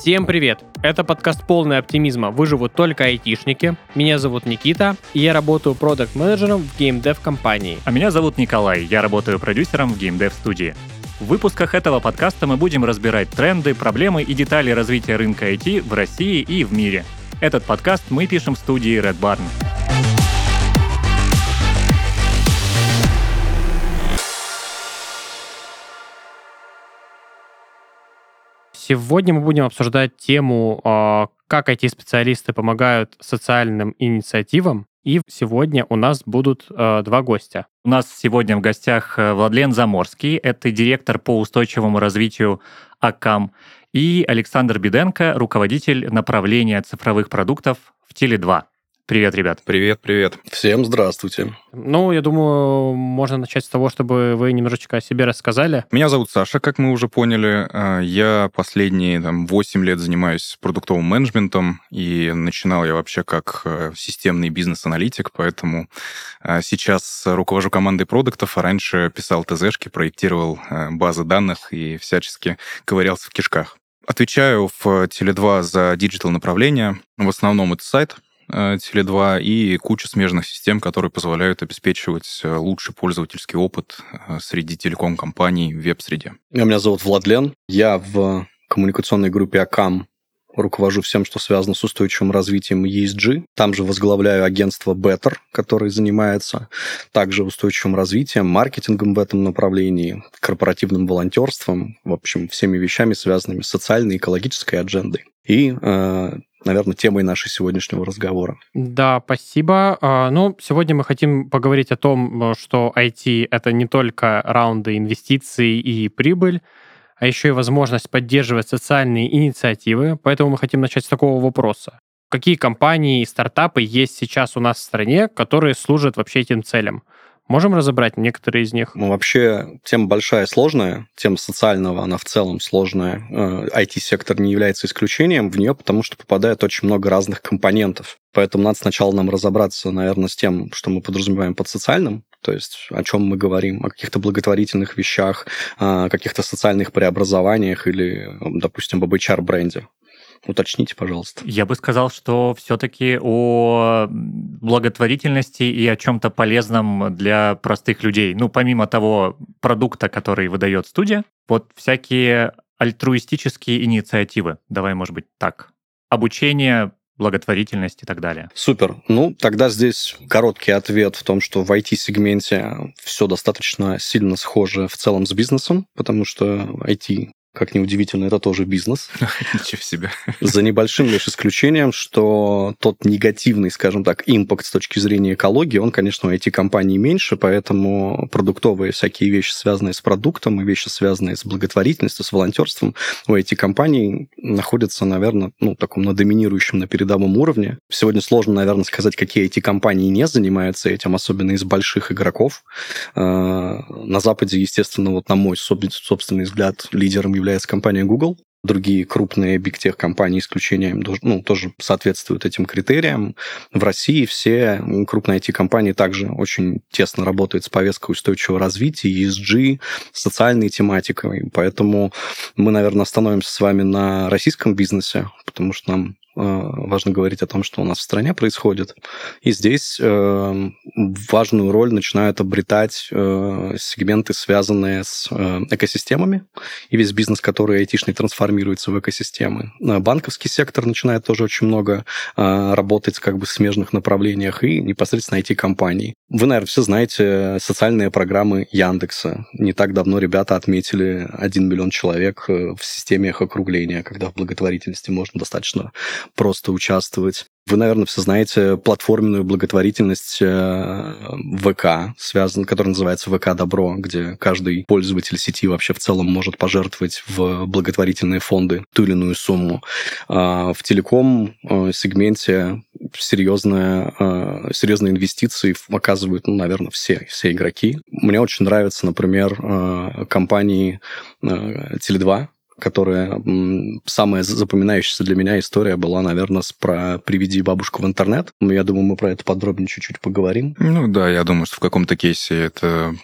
Всем привет! Это подкаст полный оптимизма «Выживут только айтишники». Меня зовут Никита, и я работаю продакт менеджером в геймдев компании. А меня зовут Николай, я работаю продюсером в геймдев студии. В выпусках этого подкаста мы будем разбирать тренды, проблемы и детали развития рынка IT в России и в мире. Этот подкаст мы пишем в студии Red Barn. Сегодня мы будем обсуждать тему, а, как IT-специалисты помогают социальным инициативам. И сегодня у нас будут а, два гостя. У нас сегодня в гостях э, Владлен Заморский, это директор по устойчивому развитию АКАМ, и Александр Беденко, руководитель направления цифровых продуктов в Теле2. Привет, ребят. Привет, привет. Всем здравствуйте. Ну, я думаю, можно начать с того, чтобы вы немножечко о себе рассказали. Меня зовут Саша, как мы уже поняли. А, я последние там, 8 лет занимаюсь продуктовым менеджментом, и начинал я вообще как э, системный бизнес-аналитик, поэтому а, сейчас руковожу командой продуктов, а раньше писал ТЗшки, проектировал э, базы данных и всячески ковырялся в кишках. Отвечаю в Теле2 за digital направление. В основном это сайт, Теле2 и куча смежных систем, которые позволяют обеспечивать э, лучший пользовательский опыт э, среди телеком-компаний в веб-среде. Меня зовут Владлен. Я в коммуникационной группе АКАМ руковожу всем, что связано с устойчивым развитием ESG. Там же возглавляю агентство Better, которое занимается также устойчивым развитием, маркетингом в этом направлении, корпоративным волонтерством, в общем, всеми вещами, связанными с социальной и экологической аджендой. И наверное, темой нашего сегодняшнего разговора. Да, спасибо. А, ну, сегодня мы хотим поговорить о том, что IT — это не только раунды инвестиций и прибыль, а еще и возможность поддерживать социальные инициативы. Поэтому мы хотим начать с такого вопроса. Какие компании и стартапы есть сейчас у нас в стране, которые служат вообще этим целям? Можем разобрать некоторые из них? Ну, вообще, тема большая сложная. Тема социального, она в целом сложная. IT-сектор э, не является исключением в нее, потому что попадает очень много разных компонентов. Поэтому надо сначала нам разобраться, наверное, с тем, что мы подразумеваем под социальным, то есть о чем мы говорим, о каких-то благотворительных вещах, о каких-то социальных преобразованиях или, допустим, об HR-бренде. Уточните, пожалуйста. Я бы сказал, что все-таки о благотворительности и о чем-то полезном для простых людей. Ну, помимо того продукта, который выдает студия, вот всякие альтруистические инициативы. Давай, может быть, так. Обучение, благотворительность и так далее. Супер. Ну, тогда здесь короткий ответ в том, что в IT-сегменте все достаточно сильно схоже в целом с бизнесом, потому что IT как ни удивительно, это тоже бизнес. Ничего себе. За небольшим лишь исключением, что тот негативный, скажем так, импакт с точки зрения экологии, он, конечно, у IT-компаний меньше, поэтому продуктовые всякие вещи, связанные с продуктом, и вещи, связанные с благотворительностью, с волонтерством, у IT-компаний находятся, наверное, ну, таком на доминирующем, на передовом уровне. Сегодня сложно, наверное, сказать, какие IT-компании не занимаются этим, особенно из больших игроков. А, на Западе, естественно, вот на мой собственный взгляд, лидером является компания Google. Другие крупные big tech компании, исключением, ну, тоже соответствуют этим критериям. В России все крупные IT-компании также очень тесно работают с повесткой устойчивого развития, ESG, социальной тематикой. Поэтому мы, наверное, остановимся с вами на российском бизнесе, потому что нам важно говорить о том, что у нас в стране происходит. И здесь э, важную роль начинают обретать э, сегменты, связанные с экосистемами, и весь бизнес, который айтишный, трансформируется в экосистемы. Банковский сектор начинает тоже очень много работать как бы в смежных направлениях, и непосредственно IT-компаний. Вы, наверное, все знаете социальные программы Яндекса. Не так давно ребята отметили 1 миллион человек в системе их округления, когда в благотворительности можно достаточно просто участвовать. Вы, наверное, все знаете платформенную благотворительность э, ВК, связан, которая называется ВК Добро, где каждый пользователь сети вообще в целом может пожертвовать в благотворительные фонды ту или иную сумму. А в телеком э, сегменте серьезные, э, серьезные инвестиции оказывают, ну, наверное, все, все игроки. Мне очень нравятся, например, компании Теле2, которая самая запоминающаяся для меня история была, наверное, про «Приведи бабушку в интернет». Я думаю, мы про это подробнее чуть-чуть поговорим. Ну да, я думаю, что в каком-то кейсе это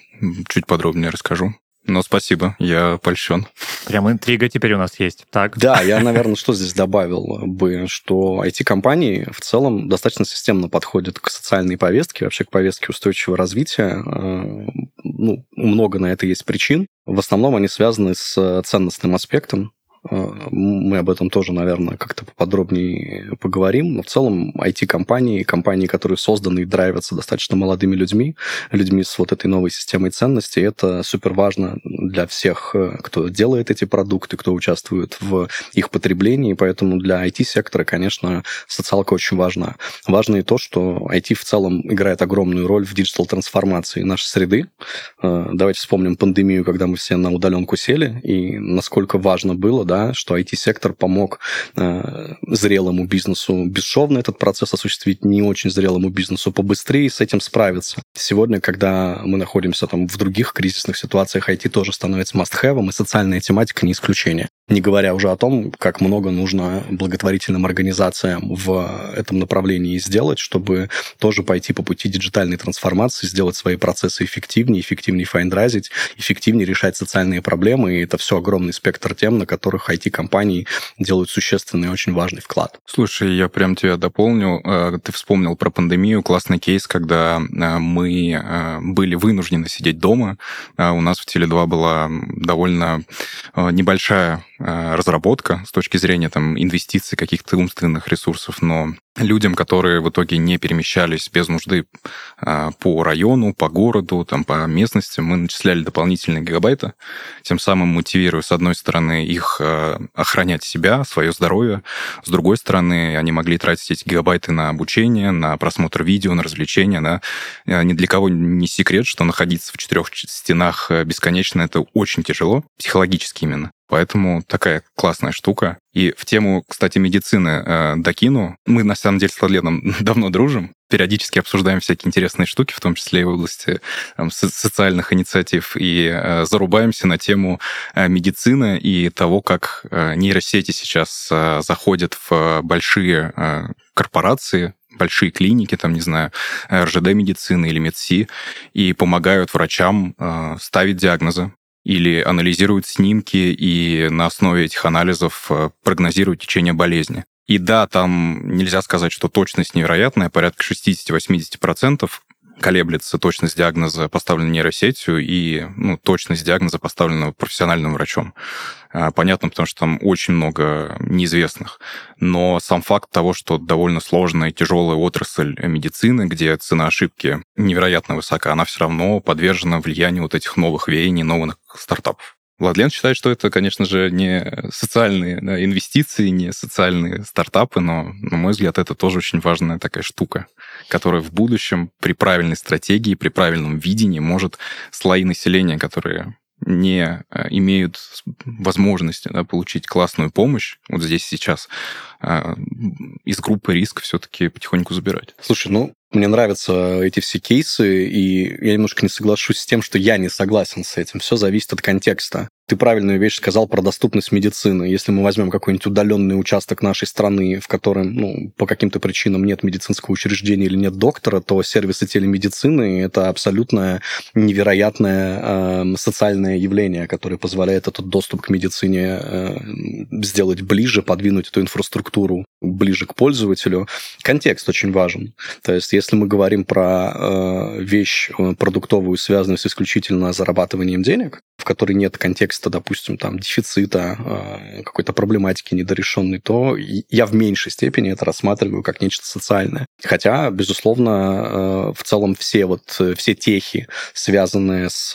чуть подробнее расскажу. Но спасибо, я польщен. Прям интрига теперь у нас есть. Так. Да, я, наверное, что здесь добавил бы, что IT-компании в целом достаточно системно подходят к социальной повестке, вообще к повестке устойчивого развития. Э, ну, много на это есть причин. В основном они связаны с ценностным аспектом, мы об этом тоже, наверное, как-то поподробнее поговорим. Но в целом IT-компании, компании, которые созданы и драйвятся достаточно молодыми людьми, людьми с вот этой новой системой ценностей, это супер важно для всех, э, кто делает эти продукты, кто участвует в их потреблении. Поэтому для IT-сектора, конечно, социалка очень важна. Важно и то, что IT в целом играет огромную роль в диджитал-трансформации нашей среды. Э, давайте вспомним пандемию, когда мы все на удаленку сели, и насколько важно было, да, да, что IT-сектор помог э, зрелому бизнесу бесшовно этот процесс осуществить, не очень зрелому бизнесу побыстрее с этим справиться. Сегодня, когда мы находимся там в других кризисных ситуациях, IT тоже становится must-have, и социальная тематика не исключение. Не говоря уже о том, как много нужно благотворительным организациям в этом направлении сделать, чтобы тоже пойти по пути диджитальной трансформации, сделать свои процессы эффективнее, эффективнее файндразить, эффективнее решать социальные проблемы. И это все огромный спектр тем, на которых IT-компании делают существенный и очень важный вклад. Слушай, я прям тебя дополню. Э, ты вспомнил про пандемию. Классный кейс, когда э, мы э, были вынуждены сидеть дома. У нас в Теле2 была довольно небольшая разработка с точки зрения там, инвестиций каких-то умственных ресурсов, но людям, которые в итоге не перемещались без нужды э, по району, по городу, там, по местности, мы начисляли дополнительные гигабайты, тем самым мотивируя, с одной стороны, их э, охранять себя, свое здоровье, с другой стороны, они могли тратить эти гигабайты на обучение, на просмотр видео, на развлечения. Да? Ни для кого не секрет, что находиться в четырех стенах бесконечно это очень тяжело, психологически именно. Поэтому такая классная штука. И в тему, кстати, медицины э, докину. Мы, на самом деле, с Владленом давно дружим. Периодически обсуждаем всякие интересные штуки, в том числе и в области там, со- социальных инициатив. И э, зарубаемся на тему э, медицины и того, как э, нейросети сейчас э, заходят в большие э, корпорации, большие клиники, там, не знаю, РЖД-медицины или МедСи, и помогают врачам э, ставить диагнозы, или анализируют снимки и на основе этих анализов э, прогнозируют течение болезни. И да, там нельзя сказать, что точность невероятная, порядка 60-80% колеблется точность диагноза, поставленного нейросетью, и ну, точность диагноза, поставленного профессиональным врачом. А, понятно, потому что там очень много неизвестных. Но сам факт того, что довольно сложная и тяжелая отрасль медицины, где цена ошибки невероятно высока, она все равно подвержена влиянию вот этих новых веяний, новых стартапов. Владлен считает, что это, конечно же, не социальные да, инвестиции, не социальные стартапы, но, на мой взгляд, это тоже очень важная такая штука, которая в будущем при правильной стратегии, при правильном видении может слои населения, которые не э, имеют возможности да, получить классную помощь вот здесь сейчас, а, из группы риск все-таки потихоньку забирать. Слушай, ну, мне нравятся эти все кейсы, и я немножко не соглашусь с тем, что я не согласен с этим. Все зависит от контекста. Ты правильную вещь сказал про доступность медицины. Если мы возьмем какой-нибудь удаленный участок нашей страны, в котором ну, по каким-то причинам нет медицинского учреждения или нет доктора, то сервисы телемедицины – это абсолютно невероятное э, социальное явление, которое позволяет этот доступ к медицине э, сделать ближе, подвинуть эту инфраструктуру ближе к пользователю. Контекст очень важен. То есть если мы говорим про э, вещь э, продуктовую, связанную с исключительно зарабатыванием денег, в которой нет контекста, допустим, там, дефицита, э, какой-то проблематики недорешенной, то я в меньшей степени это рассматриваю как нечто социальное. Хотя, безусловно, э, в целом все вот все техи, связанные с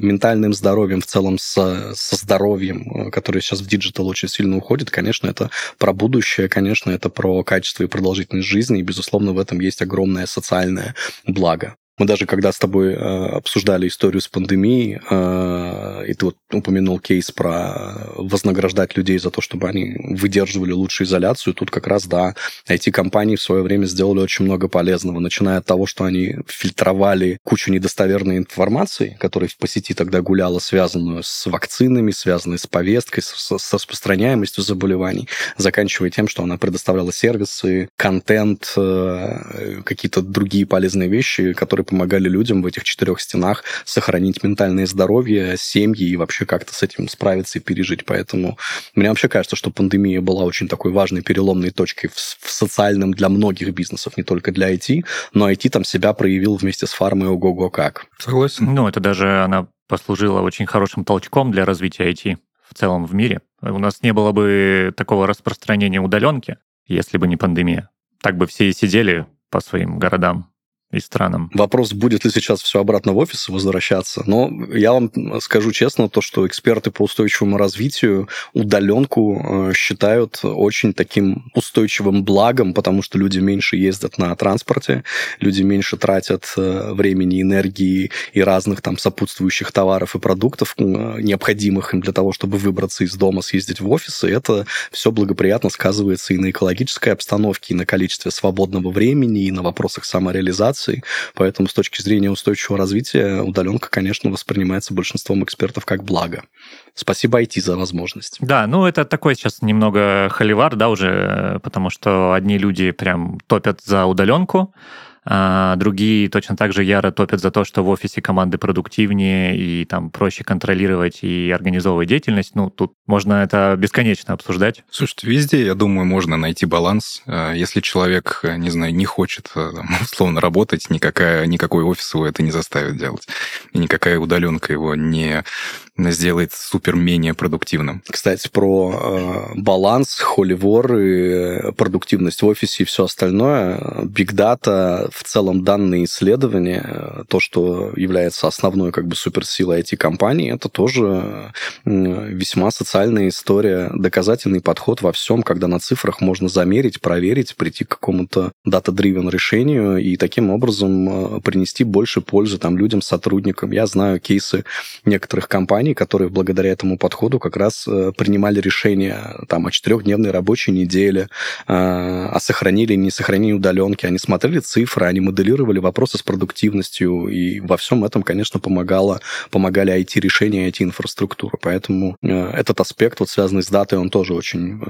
ментальным здоровьем, в целом с, со здоровьем, которые сейчас в digital очень сильно уходят, конечно, это про будущее, конечно, это про качество и продолжительность жизни, и, безусловно, в этом есть огромное социальное благо. Мы даже когда с тобой э, обсуждали историю с пандемией, э, и ты вот упомянул кейс про вознаграждать людей за то, чтобы они выдерживали лучшую изоляцию, тут как раз, да, IT-компании в свое время сделали очень много полезного, начиная от того, что они фильтровали кучу недостоверной информации, которая по сети тогда гуляла, связанную с вакцинами, связанную с повесткой, с, с распространяемостью заболеваний, заканчивая тем, что она предоставляла сервисы, контент, э, какие-то другие полезные вещи, которые помогали людям в этих четырех стенах сохранить ментальное здоровье, семьи и вообще как-то с этим справиться и пережить. Поэтому мне вообще кажется, что пандемия была очень такой важной переломной точкой в, в социальном для многих бизнесов, не только для IT, но IT там себя проявил вместе с фармой ого-го как. Согласен. Ну, это даже она послужила очень хорошим толчком для развития IT в целом в мире. У нас не было бы такого распространения удаленки, если бы не пандемия. Так бы все и сидели по своим городам и странам. Вопрос, будет ли сейчас все обратно в офис возвращаться. Но я вам скажу честно, то, что эксперты по устойчивому развитию удаленку э, считают очень таким устойчивым благом, потому что люди меньше ездят на транспорте, люди меньше тратят э, времени, энергии и разных там сопутствующих товаров и продуктов, э, необходимых им для того, чтобы выбраться из дома, съездить в офис. И это все благоприятно сказывается и на экологической обстановке, и на количестве свободного времени, и на вопросах самореализации инноваций. Поэтому с точки зрения устойчивого развития удаленка, конечно, воспринимается большинством экспертов как благо. Спасибо IT за возможность. Да, ну это такой сейчас немного холивар, да, уже, потому что одни люди прям топят за удаленку, а другие точно так же яро топят за то, что в офисе команды продуктивнее и там проще контролировать и организовывать деятельность. Ну, тут можно это бесконечно обсуждать. Слушайте, везде, я думаю, можно найти баланс. А, если человек, не знаю, не хочет там, условно работать, никакая, никакой офис его это не заставит делать. И никакая удаленка его не сделает супер менее продуктивным. Кстати, про э, баланс, холивор и продуктивность в офисе и все остальное. Big Data, в целом данные исследования, то, что является основной как бы суперсилой IT-компании, это тоже весьма социальная история, доказательный подход во всем, когда на цифрах можно замерить, проверить, прийти к какому-то data-driven решению и таким образом э, принести больше пользы там людям, сотрудникам. Я знаю кейсы некоторых компаний, компаний, которые благодаря этому подходу как раз э, принимали решения там, о четырехдневной рабочей неделе, э, о сохранении, не сохранении удаленки. Они смотрели цифры, они моделировали вопросы с продуктивностью, и во всем этом, конечно, помогало, помогали IT-решения, IT-инфраструктура. Поэтому э, этот аспект, вот связанный с датой, он тоже очень,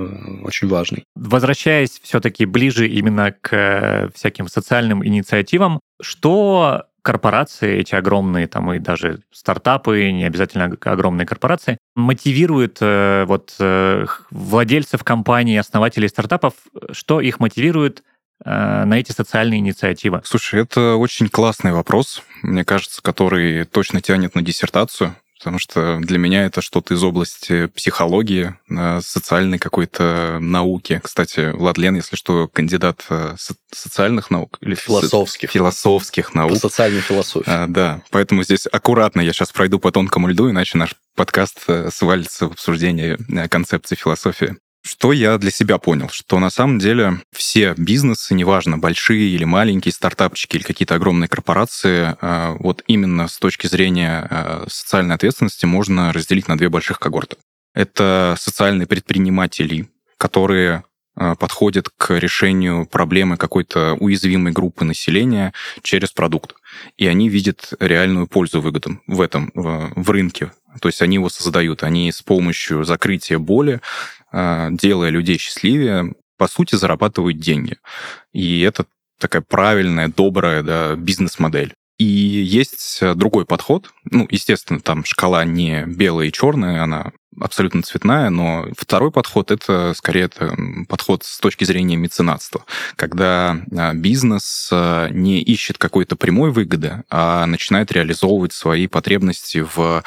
очень важный. Возвращаясь все-таки ближе именно к всяким социальным инициативам, что корпорации, эти огромные там и даже стартапы, не обязательно огромные корпорации, мотивируют э, вот э, владельцев компаний, основателей стартапов, что их мотивирует э, на эти социальные инициативы? Слушай, это очень классный вопрос, мне кажется, который точно тянет на диссертацию потому что для меня это что-то из области психологии, э, социальной какой-то науки. Кстати, Владлен, если что, кандидат э, социальных наук или философских. Философских наук. По социальной философии. А, да, поэтому здесь аккуратно я сейчас пройду по тонкому льду, иначе наш подкаст э, свалится в обсуждение концепции философии. Что я для себя понял? Что на самом деле все бизнесы, неважно, большие или маленькие, стартапчики или какие-то огромные корпорации, э, вот именно с точки зрения э, социальной ответственности можно разделить на две больших когорты. Это социальные предприниматели, которые э, подходят к решению проблемы какой-то уязвимой группы населения через продукт. И они видят реальную пользу выгоду в этом, в, рынке. То есть они его создают. Они с помощью закрытия боли делая людей счастливее, по сути, зарабатывают деньги. И это такая правильная, добрая да, бизнес-модель. И есть другой подход. Ну, естественно, там шкала не белая и черная, она абсолютно цветная, но второй подход — это скорее это подход с точки зрения меценатства, когда а, бизнес а, не ищет какой-то прямой выгоды, а начинает реализовывать свои потребности в...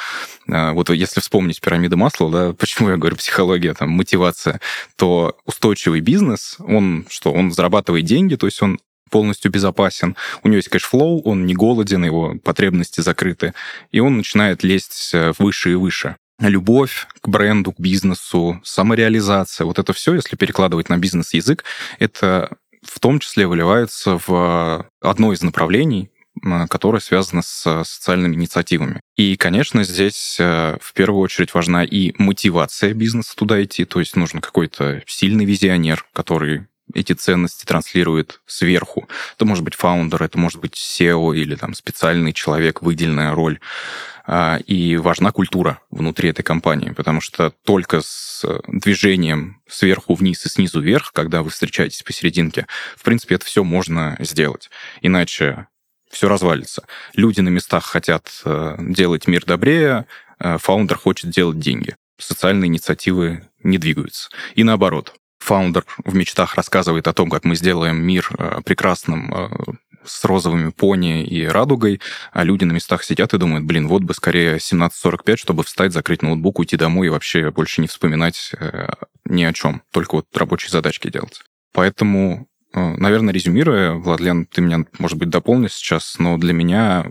А, вот если вспомнить пирамиду Маслоу, да, почему я говорю психология, там, мотивация, то устойчивый бизнес, он что, он зарабатывает деньги, то есть он полностью безопасен, у него есть cash flow, он не голоден, его потребности закрыты, и он начинает лезть э, выше и выше любовь к бренду, к бизнесу, самореализация, вот это все, если перекладывать на бизнес-язык, это в том числе выливается в одно из направлений, которое связано с социальными инициативами. И, конечно, здесь э, в первую очередь важна и мотивация бизнеса туда идти, то есть нужен какой-то сильный визионер, который эти ценности транслирует сверху. Это может быть фаундер, это может быть SEO или там специальный человек, выделенная роль. А, и важна культура внутри этой компании, потому что только с движением сверху вниз и снизу вверх, когда вы встречаетесь посерединке, в принципе, это все можно сделать. Иначе все развалится. Люди на местах хотят э, делать мир добрее, э, фаундер хочет делать деньги. Социальные инициативы не двигаются. И наоборот, фаундер в мечтах рассказывает о том, как мы сделаем мир э, прекрасным, э, с розовыми пони и радугой, а люди на местах сидят и думают, блин, вот бы скорее 17.45, чтобы встать, закрыть ноутбук, уйти домой и вообще больше не вспоминать э, ни о чем, только вот рабочие задачки делать. Поэтому Наверное, резюмируя, Владлен, ты меня, может быть, дополнишь сейчас, но для меня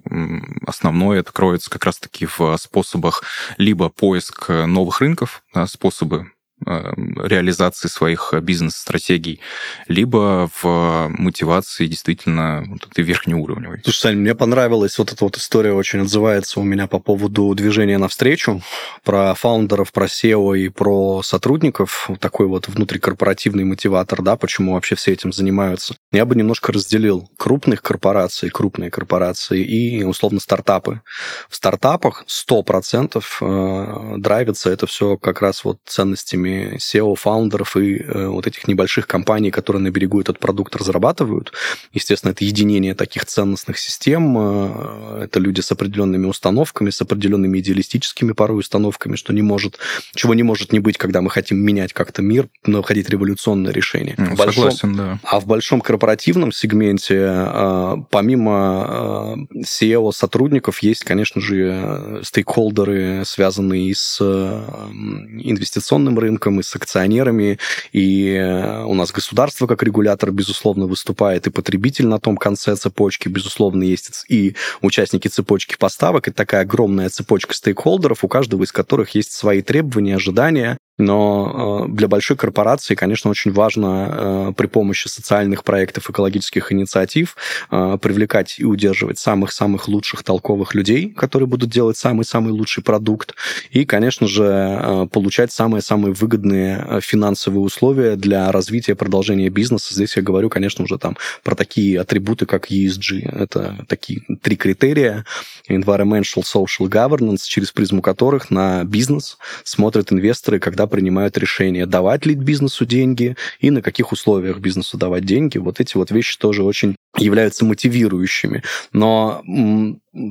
основное это кроется как раз-таки в способах либо поиск новых рынков, да, способы реализации своих бизнес-стратегий, либо в мотивации действительно вот этой верхнеуровневой. Слушай, Сань, мне понравилась вот эта вот история, очень отзывается у меня по поводу движения навстречу, про фаундеров, про SEO и про сотрудников, такой вот внутрикорпоративный мотиватор, да, почему вообще все этим занимаются. Я бы немножко разделил крупных корпораций, крупные корпорации и, условно, стартапы. В стартапах 100% э, драйвится это все как раз вот ценностями SEO-фаундеров и э, вот этих небольших компаний, которые на берегу этот продукт разрабатывают. Естественно, это единение таких ценностных систем, э, это люди с определенными установками, с определенными идеалистическими порой установками, что не может, чего не может не быть, когда мы хотим менять как-то мир, находить революционное решение. Ну, большом, согласен, да. А в большом корпоративном сегменте, э, помимо э, SEO-сотрудников, есть, конечно же, стейкхолдеры, связанные с инвестиционным рынком, рынком, и с акционерами, и э, у нас государство как регулятор, безусловно, выступает, и потребитель на том конце цепочки, безусловно, есть и участники цепочки поставок, и такая огромная цепочка стейкхолдеров, у каждого из которых есть свои требования, ожидания, но э, для большой корпорации, конечно, очень важно э, при помощи социальных проектов, экологических инициатив э, привлекать и удерживать самых-самых лучших толковых людей, которые будут делать самый-самый лучший продукт, и, конечно же, получать самые-самые выгодные финансовые условия для развития продолжения бизнеса. Здесь я говорю, конечно, уже там про такие атрибуты, как ESG. Это такие три критерия. Environmental, Social Governance, через призму которых на бизнес смотрят инвесторы, когда принимают решение, давать ли бизнесу деньги и на каких условиях бизнесу давать деньги. Вот эти вот вещи тоже очень являются мотивирующими. Но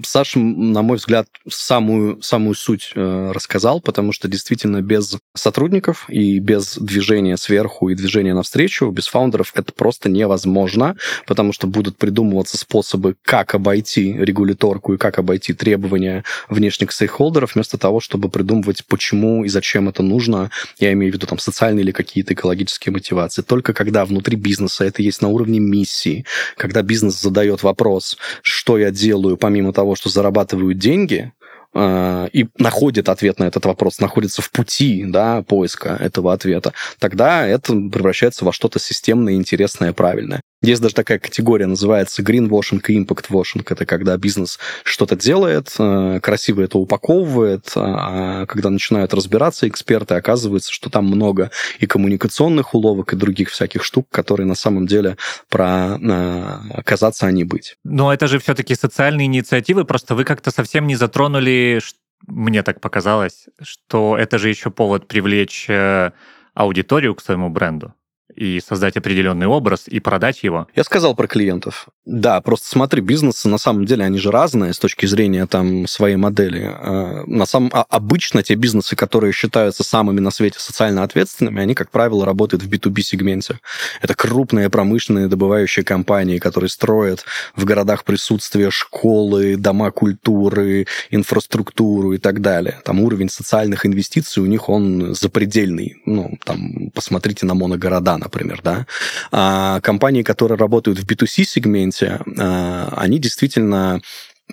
Саша, на мой взгляд, самую, самую суть э, рассказал, потому что действительно без сотрудников и без движения сверху и движения навстречу, без фаундеров это просто невозможно, потому что будут придумываться способы, как обойти регуляторку и как обойти требования внешних стейкхолдеров, вместо того, чтобы придумывать, почему и зачем это нужно. Я имею в виду там социальные или какие-то экологические мотивации. Только когда внутри бизнеса это есть на уровне миссии, когда бизнес задает вопрос, что я делаю помимо того, что зарабатывают деньги, э, и находит ответ на этот вопрос, находится в пути да, поиска этого ответа, тогда это превращается во что-то системное, интересное, правильное. Есть даже такая категория, называется greenwashing и impact washing. Это когда бизнес что-то делает, э, красиво это упаковывает, а когда начинают разбираться эксперты, оказывается, что там много и коммуникационных уловок, и других всяких штук, которые на самом деле про э, казаться они быть. Но это же все-таки социальные инициативы, просто вы как-то совсем не затронули, мне так показалось, что это же еще повод привлечь э, аудиторию к своему бренду и создать определенный образ и продать его. Я сказал про клиентов. Да, просто смотри, бизнесы на самом деле, они же разные с точки зрения там своей модели. А, на самом... А обычно те бизнесы, которые считаются самыми на свете социально ответственными, они, как правило, работают в B2B-сегменте. Это крупные промышленные добывающие компании, которые строят в городах присутствие школы, дома культуры, инфраструктуру и так далее. Там уровень социальных инвестиций у них, он запредельный. Ну, там, посмотрите на моногорода, например, да. А компании, которые работают в B2C-сегменте, а, они действительно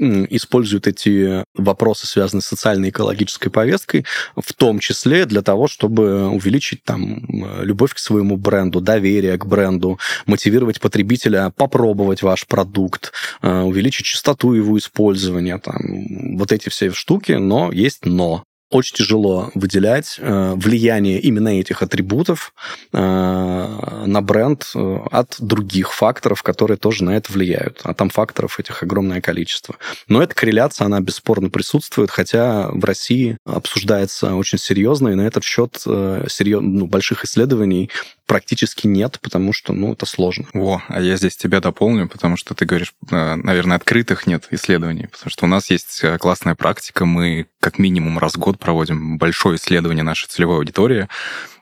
используют эти вопросы, связанные с социальной экологической повесткой, в том числе для того, чтобы увеличить там любовь к своему бренду, доверие к бренду, мотивировать потребителя попробовать ваш продукт, а, увеличить частоту его использования, там, вот эти все штуки, но есть но очень тяжело выделять э, влияние именно этих атрибутов э, на бренд э, от других факторов, которые тоже на это влияют. А там факторов этих огромное количество. Но эта корреляция, она бесспорно присутствует, хотя в России обсуждается очень серьезно, и на этот счет серьез... ну, больших исследований практически нет, потому что, ну, это сложно. О, а я здесь тебя дополню, потому что ты говоришь, э, наверное, открытых нет исследований, потому что у нас есть э, классная практика, мы как минимум раз в год проводим большое исследование нашей целевой аудитории,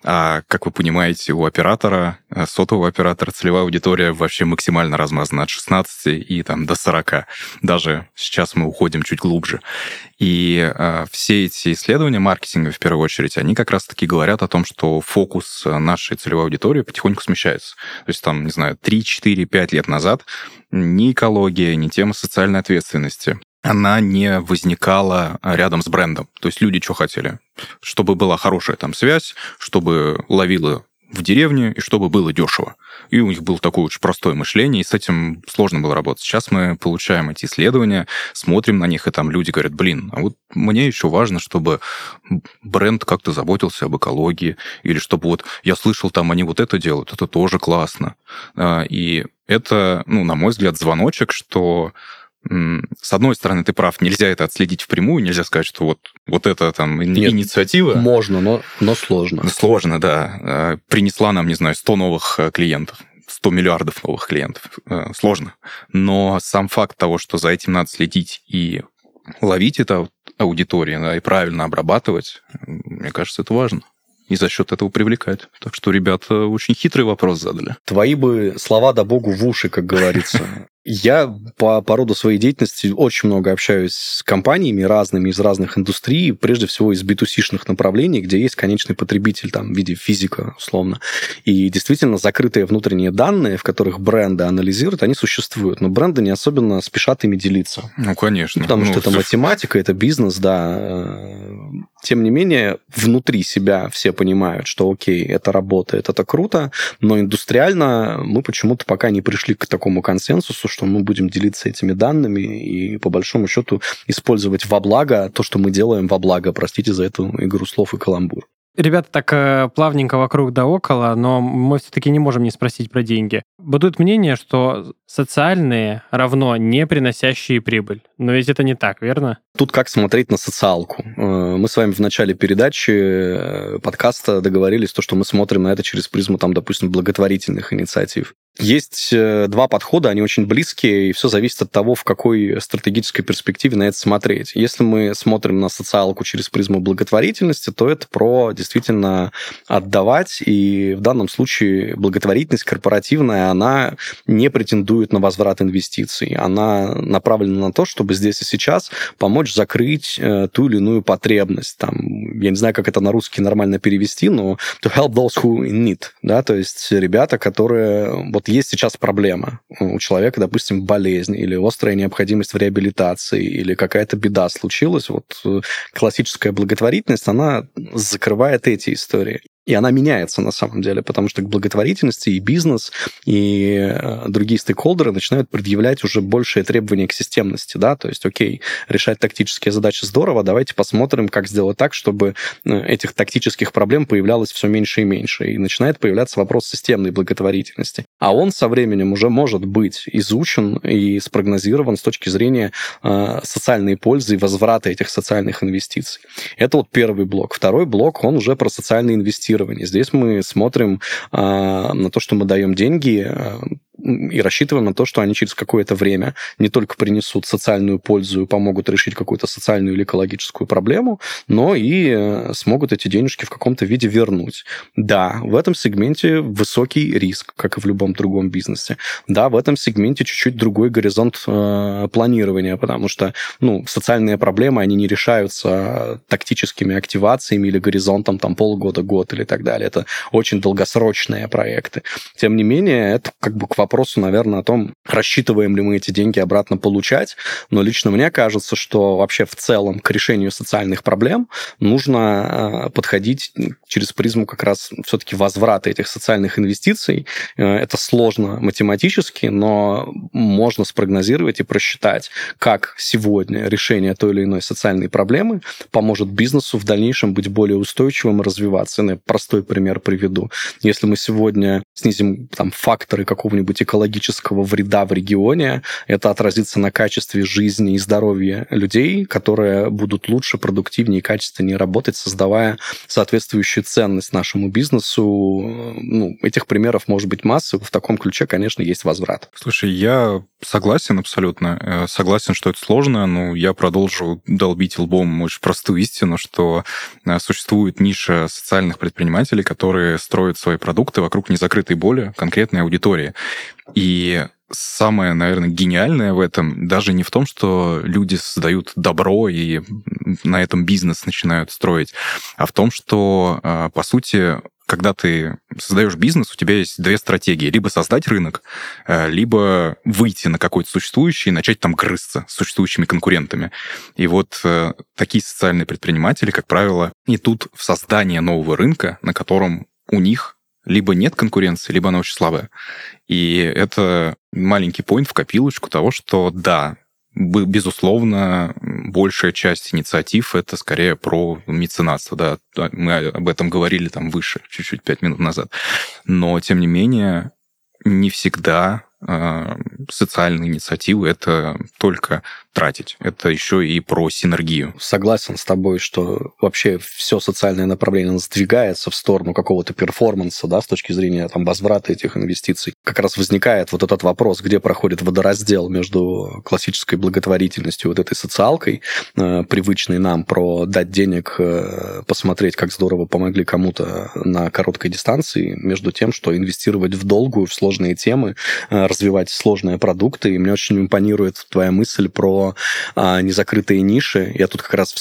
а, как вы понимаете, у оператора, э, сотового оператора целевая аудитория вообще максимально размазана от 16 и там до 40. Даже сейчас мы уходим чуть глубже. И а, все эти исследования маркетинга, в первую очередь, они как раз-таки говорят о том, что фокус нашей целевой аудитории потихоньку смещается. То есть там, не знаю, 3, 4, 5 лет назад ни экология, ни тема социальной ответственности она не возникала рядом с брендом. То есть люди что хотели? Чтобы была хорошая там связь, чтобы ловила в деревне, и чтобы было дешево. И у них было такое очень простое мышление, и с этим сложно было работать. Сейчас мы получаем эти исследования, смотрим на них, и там люди говорят, блин, а вот мне еще важно, чтобы бренд как-то заботился об экологии, или чтобы вот я слышал, там они вот это делают, это тоже классно. А, и это, ну, на мой взгляд, звоночек, что с одной стороны, ты прав, нельзя это отследить впрямую, нельзя сказать, что вот, вот это там Нет, инициатива... Можно, но, но сложно. Сложно, да. Э, принесла нам, не знаю, 100 новых э, клиентов. 100 миллиардов новых клиентов. Э, сложно. Но сам факт того, что за этим надо следить и ловить эту аудиторию, да, и правильно обрабатывать, мне кажется, это важно и за счет этого привлекать. Так что ребята очень хитрый вопрос задали. Твои бы слова да богу в уши, как говорится. Я по, по роду своей деятельности очень много общаюсь с компаниями разными из разных индустрий, прежде всего из B2C-шных направлений, где есть конечный потребитель там, в виде физика, условно. И действительно закрытые внутренние данные, в которых бренды анализируют, они существуют. Но бренды не особенно спешат ими делиться. Ну, конечно. Потому ну, что это математика, это бизнес, да. Тем не менее, внутри себя все понимают, что окей, это работает, это круто, но индустриально мы почему-то пока не пришли к такому консенсусу, что мы будем делиться этими данными и, по большому счету, использовать во благо то, что мы делаем во благо. Простите за эту игру слов и каламбур. Ребята так э, плавненько вокруг да около, но мы все-таки не можем не спросить про деньги. Бытует мнение, что социальные равно не приносящие прибыль. Но ведь это не так, верно? Тут как смотреть на социалку. Э, мы с вами в начале передачи э, подкаста договорились, то, что мы смотрим на это через призму, там, допустим, благотворительных инициатив. Есть э, два подхода, они очень близкие, и все зависит от того, в какой стратегической перспективе на это смотреть. Если мы смотрим на социалку через призму благотворительности, то это про действительно отдавать, и в данном случае благотворительность корпоративная, она не претендует на возврат инвестиций. Она направлена на то, чтобы здесь и сейчас помочь закрыть э, ту или иную потребность. Там, я не знаю, как это на русский нормально перевести, но to help those who in need, да, то есть ребята, которые вот есть сейчас проблема. У человека, допустим, болезнь или острая необходимость в реабилитации, или какая-то беда случилась, вот э, классическая благотворительность, она закрывает эти истории. И она меняется на самом деле, потому что к благотворительности и бизнес, и э, другие стейкхолдеры начинают предъявлять уже большие требования к системности, да, то есть, окей, решать тактические задачи здорово, давайте посмотрим, как сделать так, чтобы э, этих тактических проблем появлялось все меньше и меньше, и начинает появляться вопрос системной благотворительности. А он со временем уже может быть изучен и спрогнозирован с точки зрения э, социальной пользы и возврата этих социальных инвестиций. Это вот первый блок. Второй блок, он уже про социальные инвестиции инвестирования. Здесь мы смотрим а, на то, что мы даем деньги а, и рассчитываем на то, что они через какое-то время не только принесут социальную пользу и помогут решить какую-то социальную или экологическую проблему, но и э, смогут эти денежки в каком-то виде вернуть. Да, в этом сегменте высокий риск, как и в любом другом бизнесе. Да, в этом сегменте чуть-чуть другой горизонт э, планирования, потому что ну, социальные проблемы, они не решаются тактическими активациями или горизонтом там полгода, год или так далее. Это очень долгосрочные проекты. Тем не менее, это как бы к вопросу, наверное, о том, рассчитываем ли мы эти деньги обратно получать. Но лично мне кажется, что вообще в целом к решению социальных проблем нужно э, подходить через призму как раз все-таки возврата этих социальных инвестиций. Э, это сложно математически, но можно спрогнозировать и просчитать, как сегодня решение той или иной социальной проблемы поможет бизнесу в дальнейшем быть более устойчивым и развиваться. Я простой пример приведу. Если мы сегодня снизим там, факторы какого-нибудь экологического вреда в регионе, это отразится на качестве жизни и здоровья людей, которые будут лучше, продуктивнее и качественнее работать, создавая соответствующую ценность нашему бизнесу. Ну, этих примеров может быть масса. В таком ключе, конечно, есть возврат. Слушай, я согласен абсолютно. Э, согласен, что это сложно, но я продолжу долбить лбом очень простую истину, что э, существует ниша социальных предпринимателей, которые строят свои продукты вокруг незакрытой боли конкретной аудитории. И самое, наверное, гениальное в этом даже не в том, что люди создают добро и на этом бизнес начинают строить, а в том, что, э, по сути, когда ты создаешь бизнес, у тебя есть две стратегии. Либо создать рынок, э, либо выйти на какой-то существующий и начать там грызться с существующими конкурентами. И вот э, такие социальные предприниматели, как правило, идут в создание нового рынка, на котором у них либо нет конкуренции, либо она очень слабая. И это маленький поинт в копилочку того, что да, безусловно, большая часть инициатив это скорее про меценатство, да, мы об этом говорили там выше, чуть-чуть пять минут назад. Но, тем не менее, не всегда э, социальные инициативы это только тратить. Это еще и про синергию. Согласен с тобой, что вообще все социальное направление сдвигается в сторону какого-то перформанса, да, с точки зрения там возврата этих инвестиций. Как раз возникает вот этот вопрос, где проходит водораздел между классической благотворительностью, вот этой социалкой, э, привычной нам про дать денег, э, посмотреть, как здорово помогли кому-то на короткой дистанции, между тем, что инвестировать в долгую, в сложные темы, э, развивать сложные продукты. И мне очень импонирует твоя мысль про а, незакрытые ниши. Я тут как раз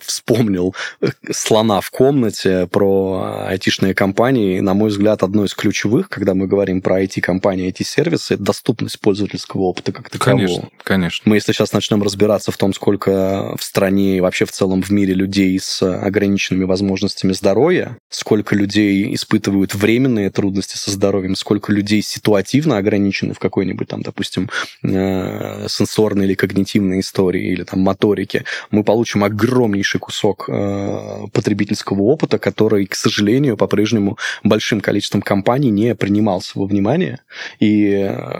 вспомнил э, слона в комнате про айтишные компании. На мой взгляд, одно из ключевых, когда мы говорим про IT-компании, IT-сервисы, это доступность пользовательского опыта как такового. Конечно, конечно. Мы, если сейчас начнем разбираться в том, сколько в стране и вообще в целом в мире людей с ограниченными возможностями здоровья, сколько людей испытывают временные трудности со здоровьем, сколько людей ситуативно ограничены в какой-нибудь там, допустим, э, сенсорной или когнитивной когнитивной истории или там моторики, мы получим огромнейший кусок э, потребительского опыта, который, к сожалению, по-прежнему большим количеством компаний не принимался во внимание. И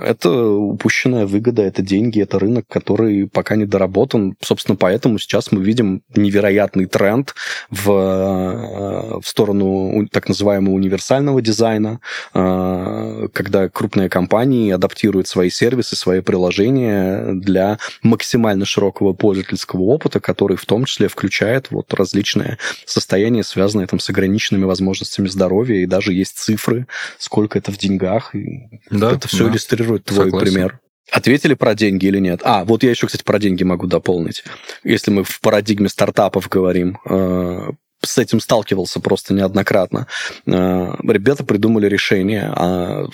это упущенная выгода, это деньги, это рынок, который пока не доработан. Собственно, поэтому сейчас мы видим невероятный тренд в, э, в сторону так называемого универсального дизайна, э, когда крупные компании адаптируют свои сервисы, свои приложения для максимально максимально широкого пользовательского опыта, который в том числе включает вот различные состояния, связанные там с ограниченными возможностями здоровья, и даже есть цифры, сколько это в деньгах. И да, это все да. иллюстрирует твой Согласен. пример. Ответили про деньги или нет? А, вот я еще, кстати, про деньги могу дополнить. Если мы в парадигме стартапов говорим, э, с этим сталкивался просто неоднократно. Э, ребята придумали решение, а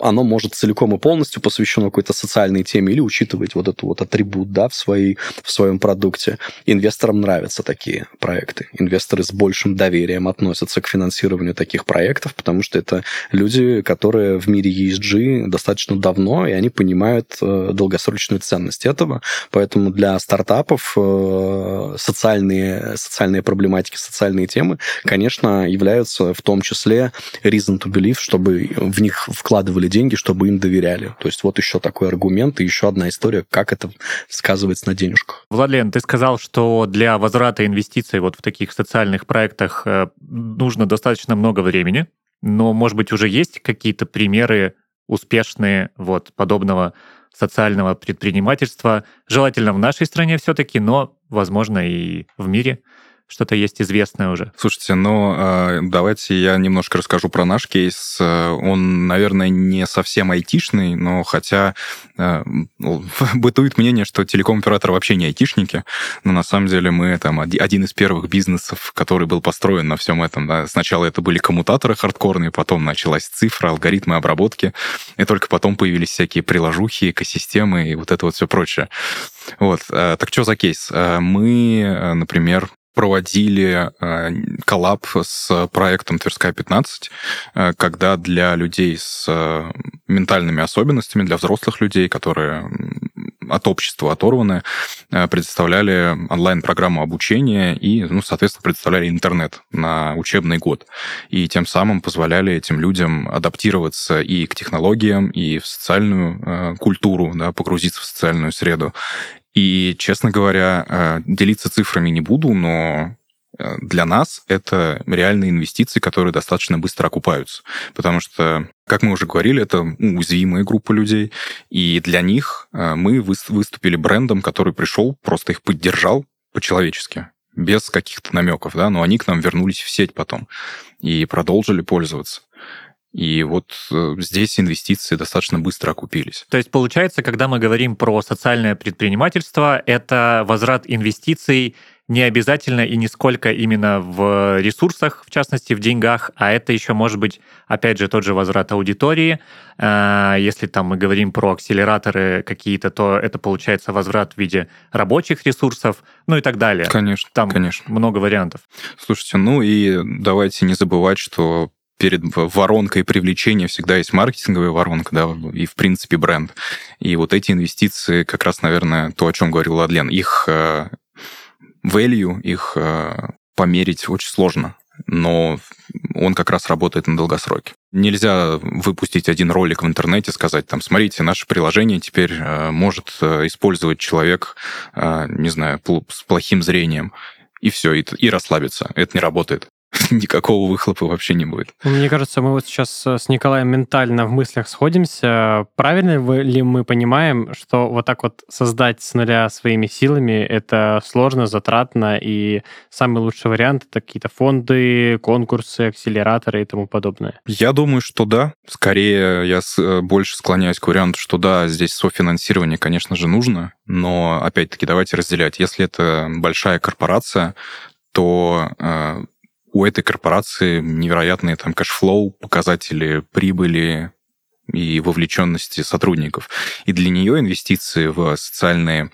оно может целиком и полностью посвящено какой-то социальной теме или учитывать вот этот вот атрибут да, в, своей, в своем продукте. Инвесторам нравятся такие проекты. Инвесторы с большим доверием относятся к финансированию таких проектов, потому что это люди, которые в мире ESG достаточно давно, и они понимают э, долгосрочную ценность этого. Поэтому для стартапов э, социальные, социальные проблематики, социальные социальные темы, конечно, являются в том числе reason to believe, чтобы в них вкладывали деньги, чтобы им доверяли. То есть вот еще такой аргумент и еще одна история, как это сказывается на денежках. Владлен, ты сказал, что для возврата инвестиций вот в таких социальных проектах э, нужно достаточно много времени, но, может быть, уже есть какие-то примеры успешные вот подобного социального предпринимательства, желательно в нашей стране все-таки, но, возможно, и в мире что-то есть известное уже. Слушайте, ну а, давайте я немножко расскажу про наш кейс. Он, наверное, не совсем айтишный, но хотя а, ну, бытует мнение, что телеком-операторы вообще не айтишники, но на самом деле мы там один из первых бизнесов, который был построен на всем этом. Да. Сначала это были коммутаторы хардкорные, потом началась цифра, алгоритмы обработки, и только потом появились всякие приложухи, экосистемы и вот это вот все прочее. Вот. А, так что за кейс? Мы, например, проводили э, коллаб с проектом Тверская 15, э, когда для людей с э, ментальными особенностями, для взрослых людей, которые от общества оторваны, предоставляли онлайн-программу обучения и, ну, соответственно, предоставляли интернет на учебный год. И тем самым позволяли этим людям адаптироваться и к технологиям, и в социальную культуру, да, погрузиться в социальную среду. И, честно говоря, делиться цифрами не буду, но Э, для нас это реальные инвестиции, которые достаточно быстро окупаются. Потому что, как мы уже говорили, это уязвимая группа людей, и для них э, мы выступили брендом, который пришел, просто их поддержал по-человечески, без каких-то намеков, да, но они к нам вернулись в сеть потом и продолжили пользоваться. И вот э, здесь инвестиции достаточно быстро окупились. То есть получается, когда мы говорим про социальное предпринимательство, это возврат инвестиций не обязательно и не сколько именно в ресурсах, в частности, в деньгах, а это еще может быть, опять же, тот же возврат аудитории. А, если там мы говорим про акселераторы какие-то, то это получается возврат в виде рабочих ресурсов, ну и так далее. Конечно, там конечно. много вариантов. Слушайте, ну и давайте не забывать, что перед воронкой привлечения всегда есть маркетинговая воронка, да, и, в принципе, бренд. И вот эти инвестиции, как раз, наверное, то, о чем говорил Ладлен, их э, value, их э, померить очень сложно, но он как раз работает на долгосроке. Нельзя выпустить один ролик в интернете, сказать, там, смотрите, наше приложение теперь э, может использовать человек, не знаю, с плохим зрением, и все, и, и расслабиться. Это не работает. никакого выхлопа вообще не будет. Мне кажется, мы вот сейчас с Николаем ментально в мыслях сходимся. Правильно ли мы понимаем, что вот так вот создать с нуля своими силами это сложно, затратно, и самый лучший вариант это какие-то фонды, конкурсы, акселераторы и тому подобное? Я думаю, что да. Скорее, я э, больше склоняюсь к варианту, что да, здесь софинансирование, конечно же, нужно, но опять-таки давайте разделять. Если это большая корпорация, то э, у этой корпорации невероятные там cash flow, показатели прибыли и вовлеченности сотрудников. И для нее инвестиции в социальные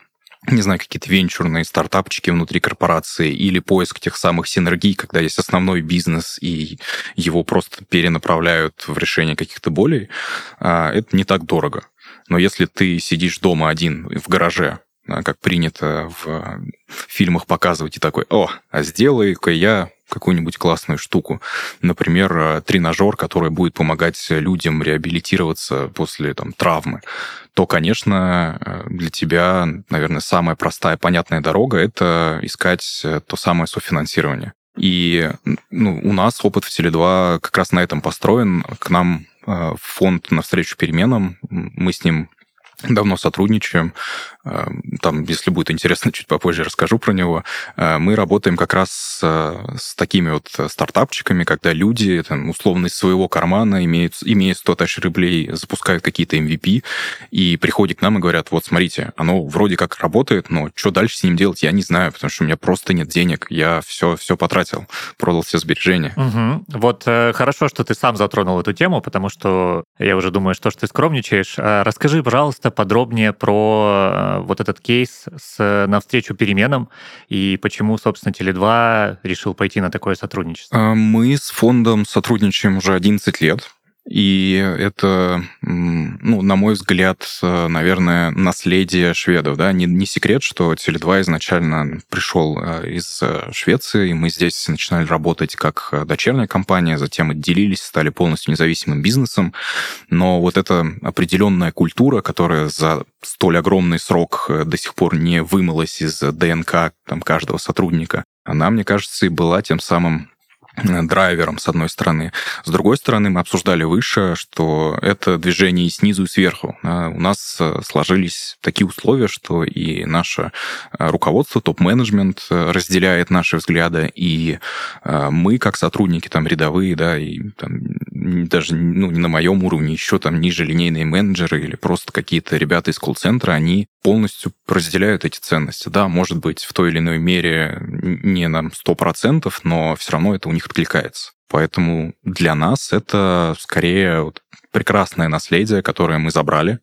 не знаю, какие-то венчурные стартапчики внутри корпорации или поиск тех самых синергий, когда есть основной бизнес и его просто перенаправляют в решение каких-то болей, а, это не так дорого. Но если ты сидишь дома один в гараже, а, как принято в фильмах показывать, и такой, о, а сделаю-ка я какую-нибудь классную штуку. Например, э, тренажер, который будет помогать людям реабилитироваться после там, травмы то, конечно, э, для тебя, наверное, самая простая, понятная дорога — это искать э, то самое софинансирование. И ну, у нас опыт в Теле2 как раз на этом построен. К нам фонд «Навстречу переменам», мы с ним давно сотрудничаем. Э, там, если будет интересно, чуть попозже расскажу про него. Э, мы работаем как раз э, с такими вот стартапчиками, когда люди, там, условно, из своего кармана, имеют, имея 100 тысяч рублей, запускают какие-то MVP и приходят к нам и говорят, вот, смотрите, оно вроде как работает, но что дальше с ним делать, я не знаю, потому что у меня просто нет денег, я все, все потратил, продал все сбережения. Угу. Вот хорошо, что ты сам затронул эту тему, потому что я уже думаю, что, что ты скромничаешь. Расскажи, пожалуйста, подробнее про вот этот кейс с навстречу переменам и почему, собственно, Теле2 решил пойти на такое сотрудничество? А, мы с фондом сотрудничаем уже 11 лет. И это, ну, на мой взгляд, э, наверное, наследие шведов. Да? Не, не секрет, что Теле2 изначально пришел э, из э, Швеции, и мы здесь начинали работать как дочерняя компания, затем отделились, стали полностью независимым бизнесом. Но вот эта определенная культура, которая за столь огромный срок до сих пор не вымылась из ДНК там, каждого сотрудника, она, мне кажется, и была тем самым драйвером, с одной стороны. С другой стороны, мы обсуждали выше, что это движение и снизу, и сверху. А у нас э, сложились такие условия, что и наше э, руководство, топ-менеджмент э, разделяет наши взгляды, и мы, как сотрудники там рядовые, да, и там, даже ну, не на моем уровне, еще там ниже линейные менеджеры или просто какие-то ребята из колл-центра, они полностью разделяют эти ценности. Да, может быть, в той или иной мере не на 100%, но все равно это у них откликается. Поэтому для нас это скорее вот прекрасное наследие, которое мы забрали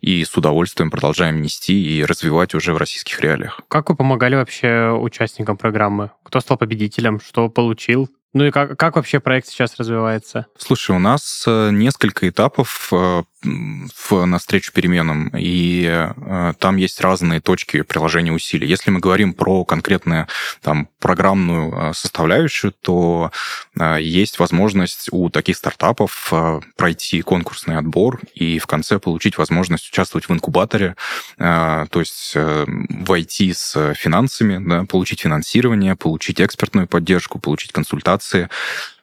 и с удовольствием продолжаем нести и развивать уже в российских реалиях. Как вы помогали вообще участникам программы? Кто стал победителем? Что получил? Ну и как, как вообще проект сейчас развивается? Слушай, у нас э, несколько этапов э, в, на встречу переменам, и э, там есть разные точки приложения усилий. Если мы говорим про конкретную там, программную э, составляющую, то э, есть возможность у таких стартапов э, пройти конкурсный отбор и в конце получить возможность участвовать в инкубаторе, э, то есть э, войти с финансами, да, получить финансирование, получить экспертную поддержку, получить консультации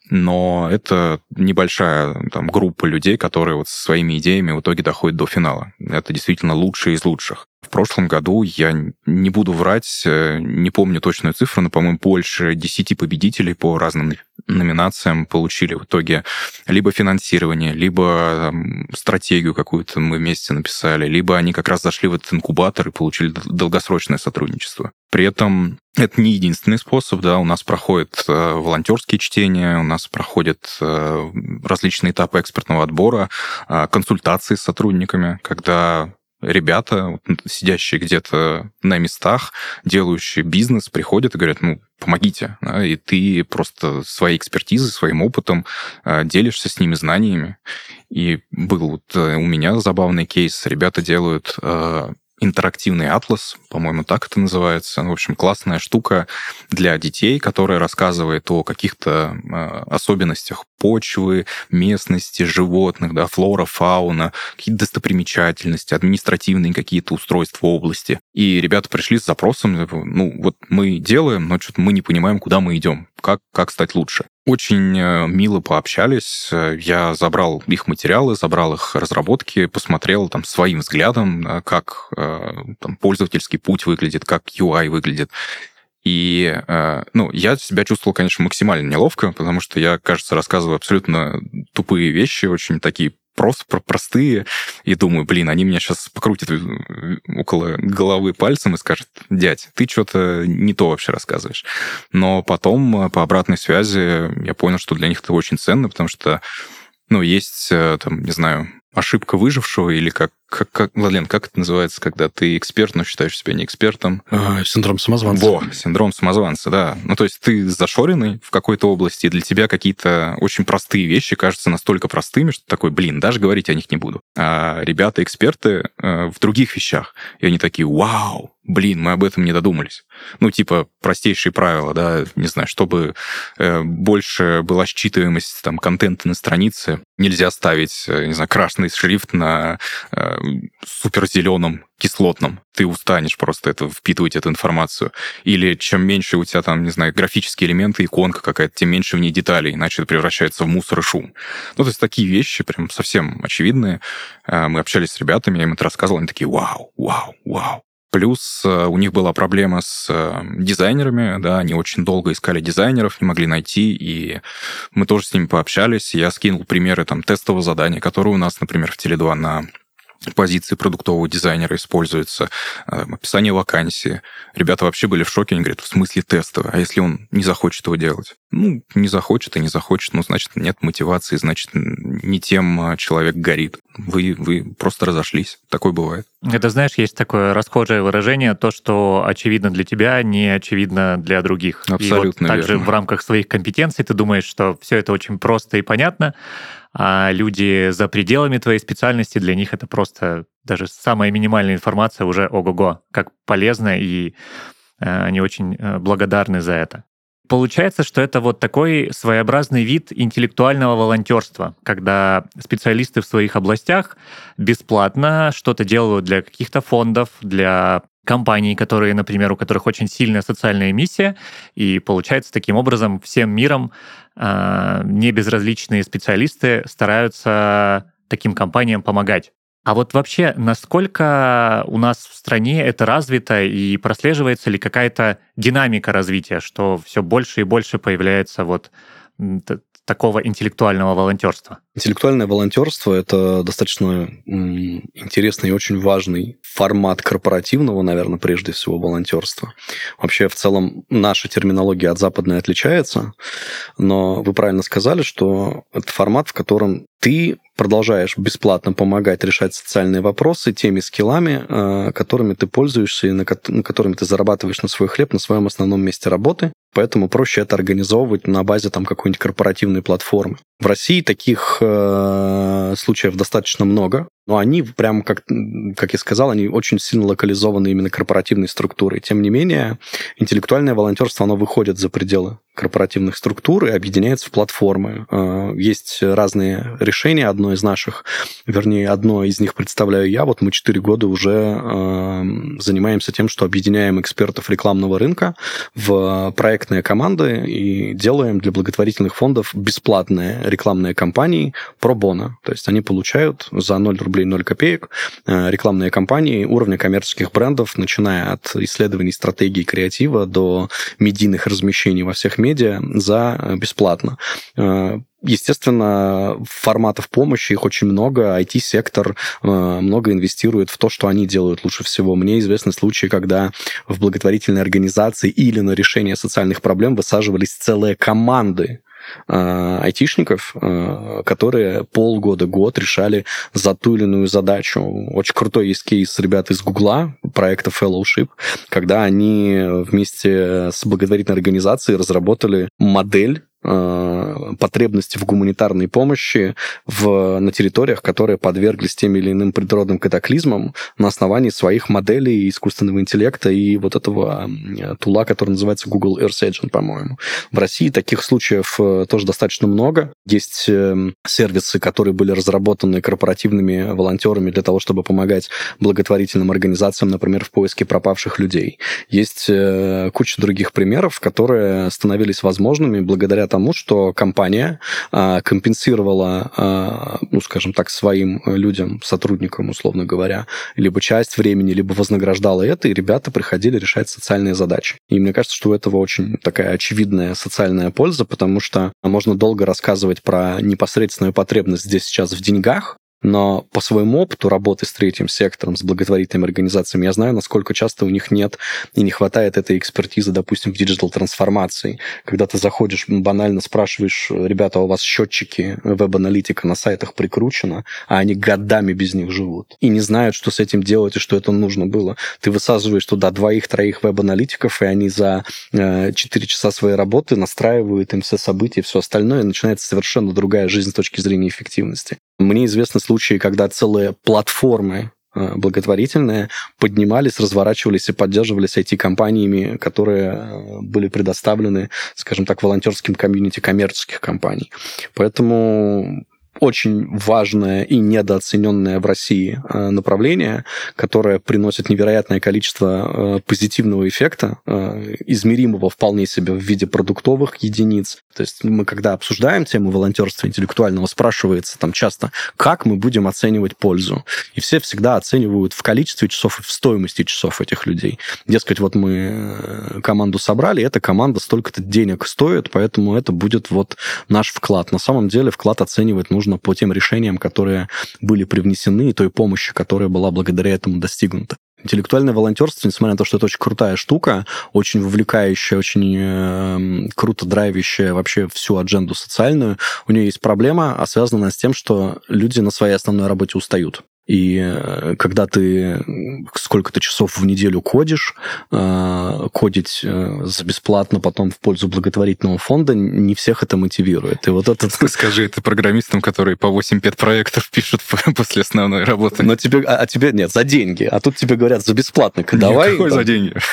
но это небольшая там, группа людей, которые вот со своими идеями в итоге доходят до финала. Это действительно лучшие из лучших. В прошлом году, я не буду врать, э, не помню точную цифру, но, по-моему, больше 10 победителей по разным номинациям получили в итоге либо финансирование, либо там, стратегию какую-то мы вместе написали, либо они как раз зашли в этот инкубатор и получили долгосрочное сотрудничество. При этом это не единственный способ, да, у нас проходят э, волонтерские чтения, у нас проходят э, различные этапы экспертного отбора, э, консультации с сотрудниками, когда ребята, сидящие где-то на местах, делающие бизнес, приходят и говорят, ну, помогите. Да, и ты просто своей экспертизой, своим опытом э, делишься с ними знаниями. И был вот э, у меня забавный кейс. Ребята делают э, интерактивный атлас, по-моему, так это называется. В общем, классная штука для детей, которая рассказывает о каких-то э, особенностях почвы, местности, животных, да, флора, фауна, какие-то достопримечательности, административные какие-то устройства области. И ребята пришли с запросом, ну, вот мы делаем, но что-то мы не понимаем, куда мы идем, как, как стать лучше. Очень э, мило пообщались. Я забрал их материалы, забрал их разработки, посмотрел там своим взглядом, как э, там, пользовательский путь выглядит, как UI выглядит. И, э, ну, я себя чувствовал, конечно, максимально неловко, потому что я, кажется, рассказываю абсолютно тупые вещи, очень такие просто простые, и думаю, блин, они меня сейчас покрутят около головы пальцем и скажут, дядь, ты что-то не то вообще рассказываешь. Но потом по обратной связи я понял, что для них это очень ценно, потому что, ну, есть, э, там, не знаю, ошибка выжившего или как, как, как Владлен, как это называется, когда ты эксперт, но считаешь себя не экспертом? А, синдром самозванца. Во, синдром самозванца, да. Ну, то есть ты зашоренный в какой-то области, и для тебя какие-то очень простые вещи кажутся настолько простыми, что такой, блин, даже говорить о них не буду. А ребята-эксперты э, в других вещах, и они такие, вау, блин, мы об этом не додумались. Ну, типа, простейшие правила, да, не знаю, чтобы э, больше была считываемость там контента на странице, нельзя ставить, э, не знаю, красный шрифт на э, суперзеленом кислотном. Ты устанешь просто это впитывать эту информацию. Или чем меньше у тебя там, не знаю, графические элементы, иконка какая-то, тем меньше в ней деталей, иначе это превращается в мусор и шум. Ну, то есть такие вещи прям совсем очевидные. Э, мы общались с ребятами, я им это рассказывал, они такие, вау, вау, вау. Плюс э, у них была проблема с э, дизайнерами, да, они очень долго искали дизайнеров, не могли найти, и мы тоже с ними пообщались. Я скинул примеры там тестового задания, которые у нас, например, в Теле2 на позиции продуктового дизайнера используется, э, описание вакансии. Ребята вообще были в шоке, они говорят, в смысле тестовый, а если он не захочет его делать? Ну, не захочет и не захочет, ну, значит, нет мотивации, значит, не тем человек горит. Вы, вы просто разошлись. Такое бывает. Это, знаешь, есть такое расхожее выражение, то, что очевидно для тебя, не очевидно для других. Абсолютно и вот также верно. в рамках своих компетенций ты думаешь, что все это очень просто и понятно, а люди за пределами твоей специальности, для них это просто даже самая минимальная информация уже ого-го, как полезно, и э, они очень э, благодарны за это. Получается, что это вот такой своеобразный вид интеллектуального волонтерства, когда специалисты в своих областях бесплатно что-то делают для каких-то фондов, для компаний, которые, например, у которых очень сильная социальная миссия, и получается таким образом всем миром э, небезразличные специалисты стараются таким компаниям помогать. А вот вообще, насколько у нас в стране это развито и прослеживается ли какая-то динамика развития, что все больше и больше появляется вот такого интеллектуального волонтерства? Интеллектуальное волонтерство это достаточно интересный и очень важный формат корпоративного, наверное, прежде всего волонтерства. Вообще, в целом, наша терминология от западной отличается, но вы правильно сказали, что это формат, в котором ты продолжаешь бесплатно помогать решать социальные вопросы теми скиллами, э, которыми ты пользуешься и на которыми ты зарабатываешь на свой хлеб на своем основном месте работы. Поэтому проще это организовывать на базе там какой-нибудь корпоративной платформы. В России таких э, случаев достаточно много, но они прям, как, как я сказал, они очень сильно локализованы именно корпоративной структурой. Тем не менее, интеллектуальное волонтерство, оно выходит за пределы корпоративных структур и объединяется в платформы. Э, есть разные решения. Одно из наших, вернее, одно из них представляю я. Вот мы 4 года уже э, занимаемся тем, что объединяем экспертов рекламного рынка в проектные команды и делаем для благотворительных фондов бесплатные рекламные кампании про бона. То есть они получают за 0 рублей 0 копеек э, рекламные кампании уровня коммерческих брендов, начиная от исследований стратегии креатива до медийных размещений во всех медиа за э, бесплатно. Э, естественно, форматов помощи их очень много. IT-сектор много инвестирует в то, что они делают лучше всего. Мне известны случаи, когда в благотворительной организации или на решение социальных проблем высаживались целые команды Э, айтишников, э, которые полгода-год решали за ту или иную задачу. Очень крутой есть кейс ребят из Гугла, проекта Fellowship, когда они вместе с благотворительной организацией разработали модель Э, потребности в гуманитарной помощи в, на территориях, которые подверглись тем или иным природным катаклизмам на основании своих моделей искусственного интеллекта и вот этого тула, который называется Google Earth Agent, по-моему. В России таких случаев э, тоже достаточно много. Есть сервисы, которые были разработаны корпоративными волонтерами для того, чтобы помогать благотворительным организациям, например, в поиске пропавших людей. Есть э, куча других примеров, которые становились возможными благодаря тому, что компания а, компенсировала, а, ну, скажем так, своим людям, сотрудникам, условно говоря, либо часть времени, либо вознаграждала это, и ребята приходили решать социальные задачи. И мне кажется, что у этого очень такая очевидная социальная польза, потому что можно долго рассказывать про непосредственную потребность здесь сейчас в деньгах, но по своему опыту работы с третьим сектором, с благотворительными организациями, я знаю, насколько часто у них нет и не хватает этой экспертизы, допустим, в диджитал-трансформации. Когда ты заходишь, банально спрашиваешь, ребята, а у вас счетчики веб-аналитика на сайтах прикручено, а они годами без них живут. И не знают, что с этим делать и что это нужно было. Ты высаживаешь туда двоих-троих веб-аналитиков, и они за э, 4 часа своей работы настраивают им все события, все остальное, и начинается совершенно другая жизнь с точки зрения эффективности. Мне известны случаи, когда целые платформы э, благотворительные поднимались, разворачивались и поддерживались IT-компаниями, которые э, были предоставлены, скажем так, волонтерским комьюнити коммерческих компаний. Поэтому очень важное и недооцененное в России э, направление, которое приносит невероятное количество э, позитивного эффекта, э, измеримого вполне себе в виде продуктовых единиц. То есть мы, когда обсуждаем тему волонтерства интеллектуального, спрашивается там часто, как мы будем оценивать пользу. И все всегда оценивают в количестве часов и в стоимости часов этих людей. Дескать, вот мы команду собрали, эта команда столько-то денег стоит, поэтому это будет вот наш вклад. На самом деле вклад оценивать нужно нужно по тем решениям, которые были привнесены, и той помощи, которая была благодаря этому достигнута. Интеллектуальное волонтерство, несмотря на то, что это очень крутая штука, очень вовлекающая, очень э, круто драйвящая вообще всю адженду социальную, у нее есть проблема, а связана с тем, что люди на своей основной работе устают. И э, когда ты сколько-то часов в неделю кодишь, э, кодить э, за бесплатно потом в пользу благотворительного фонда, не всех это мотивирует. И вот это... Скажи это программистам, которые по 8 5 проектов пишут после основной работы. Но тебе, а, а тебе нет, за деньги. А тут тебе говорят за бесплатно. Давай. Какой за деньги?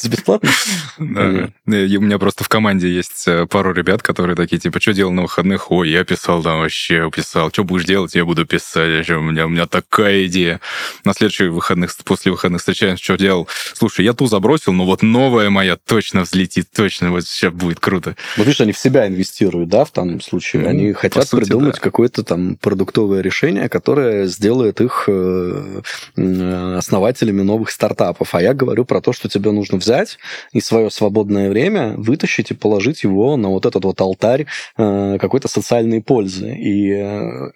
За бесплатно? Да. У меня просто в команде есть пару ребят, которые такие, типа, что делал на выходных? Ой, я писал там вообще, писал. Что будешь делать? Я буду писать. У меня, у меня такая идея. На следующих выходных, после выходных встречаемся, что делал. Слушай, я ту забросил, но вот новая моя точно взлетит, точно вот сейчас будет круто. Вот видишь, они в себя инвестируют, да, в данном случае. Ну, они хотят сути, придумать да. какое-то там продуктовое решение, которое сделает их э, основателями новых стартапов. А я говорю про то, что тебе нужно взять и свое свободное время вытащить и положить его на вот этот вот алтарь э, какой-то социальной пользы. И э,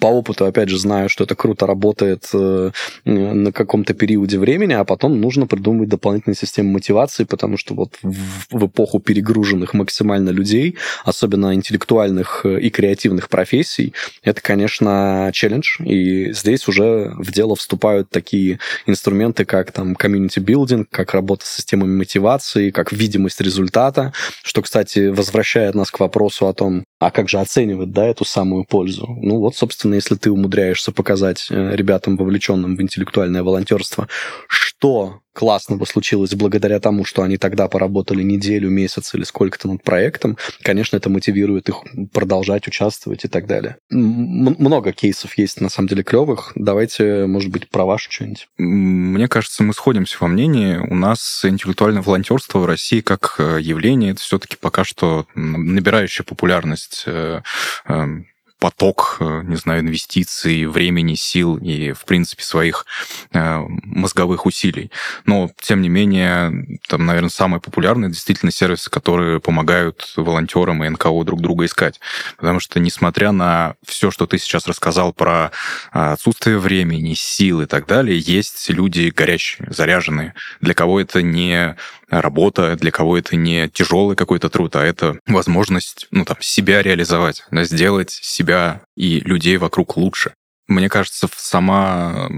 по опыту, опять же, знаю, что это круто работает э, на каком-то периоде времени, а потом нужно придумывать дополнительные системы мотивации, потому что вот в, эпоху перегруженных максимально людей, особенно интеллектуальных и креативных профессий, это, конечно, челлендж, и здесь уже в дело вступают такие инструменты, как там building, как работа с системами мотивации, как видимость результата, что, кстати, возвращает нас к вопросу о том, а как же оценивать, да, эту самую пользу? Ну вот, собственно, если ты умудряешься показать э, ребятам, вовлеченным в интеллектуальное волонтерство, что классного случилось благодаря тому, что они тогда поработали неделю, месяц или сколько-то над проектом, конечно, это мотивирует их продолжать участвовать и так далее. М- много кейсов есть, на самом деле, клевых. Давайте, может быть, про ваше что-нибудь. Мне кажется, мы сходимся во мнении. У нас интеллектуальное волонтерство в России как э, явление, это все-таки пока что набирающая популярность э, эм, поток, э, не знаю, инвестиций, времени, сил и, в принципе, своих э, мозговых усилий. Но, тем не менее, там, наверное, самые популярные действительно сервисы, которые помогают волонтерам и НКО друг друга искать. Потому что, несмотря на все, что ты сейчас рассказал про э, отсутствие времени, сил и так далее, есть люди горячие, заряженные, для кого это не работа, для кого это не тяжелый какой-то труд, а это возможность, ну, там, себя реализовать, сделать себя и людей вокруг лучше. Мне кажется, сама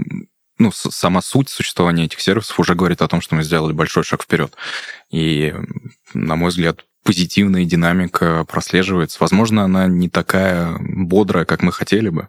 ну, сама суть существования этих сервисов уже говорит о том, что мы сделали большой шаг вперед. И, на мой взгляд, позитивная динамика прослеживается. Возможно, она не такая бодрая, как мы хотели бы,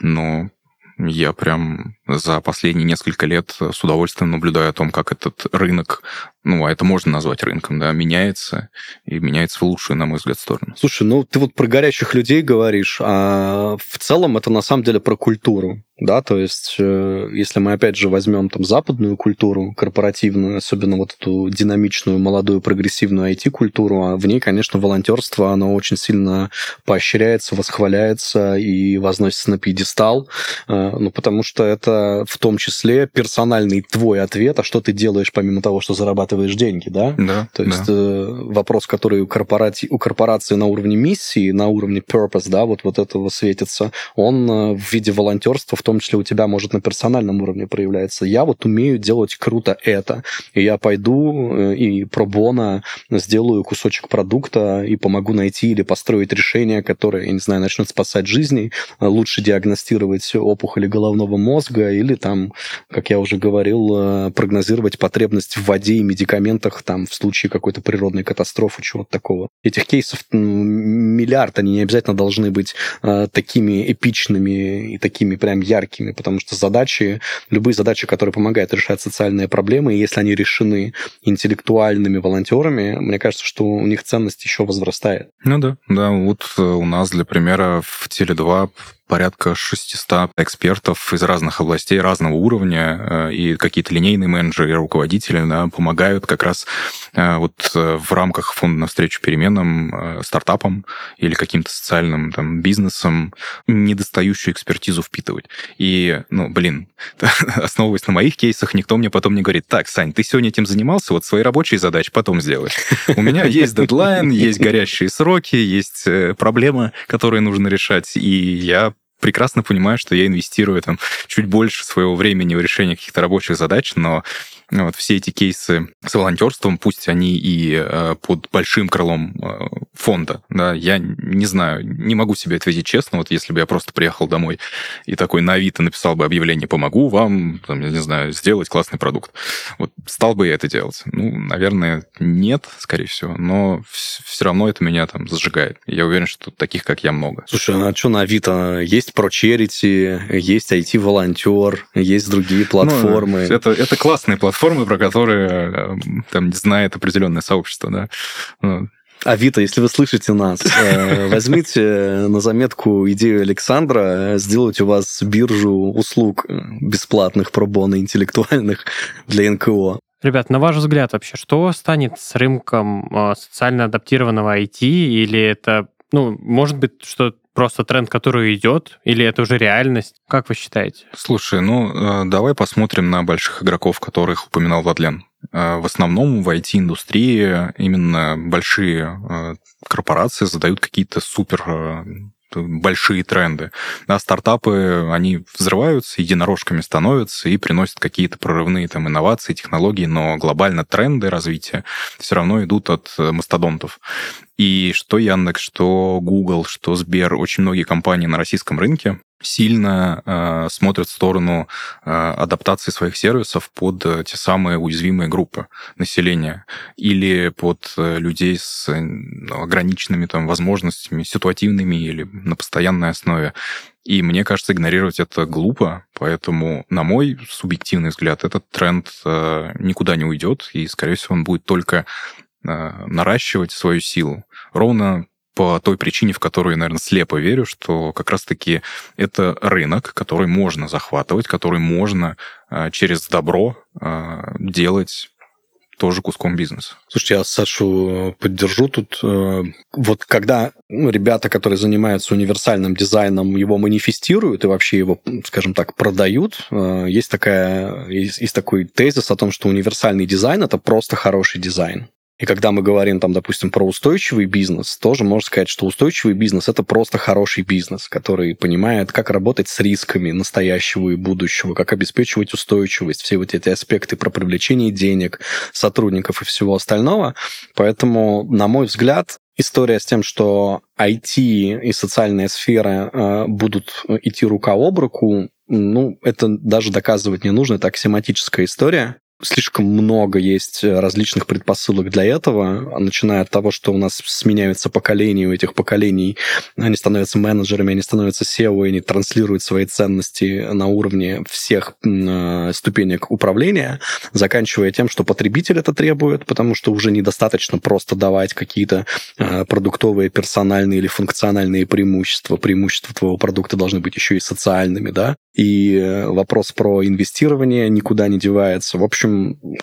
но я прям за последние несколько лет с удовольствием наблюдаю о том, как этот рынок, ну, а это можно назвать рынком, да, меняется, и меняется в лучшую, на мой взгляд, сторону. Слушай, ну, ты вот про горячих людей говоришь, а в целом это на самом деле про культуру да, то есть э, если мы опять же возьмем там западную культуру корпоративную, особенно вот эту динамичную, молодую, прогрессивную IT-культуру, а в ней, конечно, волонтерство, оно очень сильно поощряется, восхваляется и возносится на пьедестал, э, ну, потому что это в том числе персональный твой ответ, а что ты делаешь помимо того, что зарабатываешь деньги, да? Да. То есть да. Э, вопрос, который у, корпорати... у корпорации на уровне миссии, на уровне purpose, да, вот, вот этого светится, он в виде волонтерства в том числе у тебя может на персональном уровне проявляться. Я вот умею делать круто это, и я пойду э, и пробона сделаю кусочек продукта и помогу найти или построить решение, которое, я не знаю, начнет спасать жизни, лучше диагностировать опухоли головного мозга или там, как я уже говорил, э, прогнозировать потребность в воде и медикаментах там в случае какой-то природной катастрофы, чего-то такого. Этих кейсов миллиард, они не обязательно должны быть э, такими эпичными и такими прям яркими потому что задачи, любые задачи, которые помогают решать социальные проблемы, если они решены интеллектуальными волонтерами, мне кажется, что у них ценность еще возрастает. Ну да, да, вот э, у нас для примера в Теле2 порядка 600 экспертов из разных областей, разного уровня, э, и какие-то линейные менеджеры и руководители да, помогают как раз э, вот э, в рамках фонда навстречу переменам стартапам или каким-то социальным там, бизнесам недостающую экспертизу впитывать. И, ну, блин, основываясь на моих кейсах, никто мне потом не говорит, так, Сань, ты сегодня этим занимался, вот свои рабочие задачи потом сделаешь. У меня есть дедлайн, есть горящие сроки, есть проблемы, которые нужно решать, и я прекрасно понимаю, что я инвестирую там чуть больше своего времени в решение каких-то рабочих задач, но ну, вот все эти кейсы с волонтерством, пусть они и э, под большим крылом э, фонда, да, я не знаю, не могу себе ответить честно, вот если бы я просто приехал домой и такой на Авито написал бы объявление «помогу вам», там, я не знаю, сделать классный продукт, вот стал бы я это делать? Ну, наверное, нет, скорее всего, но все равно это меня там зажигает. Я уверен, что таких, как я, много. Слушай, а что на Авито? Есть про Charity, есть IT-волонтер, есть другие ну, платформы. Ну, это, это классные платформы, про которые э, там знает определенное сообщество, да. Ну. Авито, если вы слышите нас, э, возьмите на заметку идею Александра сделать у вас биржу услуг бесплатных пробона интеллектуальных для НКО. Ребят, на ваш взгляд вообще, что станет с рынком э, социально адаптированного IT? Или это, ну, может быть, что просто тренд, который идет, или это уже реальность? Как вы считаете? Слушай, ну давай посмотрим на больших игроков, которых упоминал Владлен. В основном в IT-индустрии именно большие корпорации задают какие-то супер большие тренды. Да, стартапы, они взрываются, единорожками становятся и приносят какие-то прорывные там инновации, технологии, но глобально тренды развития все равно идут от мастодонтов. И что Яндекс, что Google, что Сбер, очень многие компании на российском рынке сильно э, смотрят в сторону э, адаптации своих сервисов под э, те самые уязвимые группы населения или под э, людей с э, ограниченными там возможностями, ситуативными или на постоянной основе. И мне кажется, игнорировать это глупо, поэтому, на мой субъективный взгляд, этот тренд э, никуда не уйдет, и, скорее всего, он будет только наращивать свою силу. Ровно по той причине, в которую наверное, слепо верю, что как раз-таки это рынок, который можно захватывать, который можно э, через добро э, делать тоже куском бизнеса. Слушайте, я Сашу поддержу тут. Э, вот когда ребята, которые занимаются универсальным дизайном, его манифестируют и вообще его, скажем так, продают, есть, такая, есть, есть такой тезис о том, что универсальный дизайн – это просто хороший дизайн. И когда мы говорим, там, допустим, про устойчивый бизнес, тоже можно сказать, что устойчивый бизнес – это просто хороший бизнес, который понимает, как работать с рисками настоящего и будущего, как обеспечивать устойчивость, все вот эти аспекты про привлечение денег, сотрудников и всего остального. Поэтому, на мой взгляд, история с тем, что IT и социальная сфера э, будут идти рука об руку, ну, это даже доказывать не нужно, это аксиоматическая история слишком много есть э, различных предпосылок для этого, начиная от того, что у нас сменяются поколения, у этих поколений они становятся менеджерами, они становятся SEO, они транслируют свои ценности на уровне всех э, ступенек управления, заканчивая тем, что потребитель это требует, потому что уже недостаточно просто давать какие-то э, продуктовые, персональные или функциональные преимущества. Преимущества твоего продукта должны быть еще и социальными, да, и вопрос про инвестирование никуда не девается. В общем,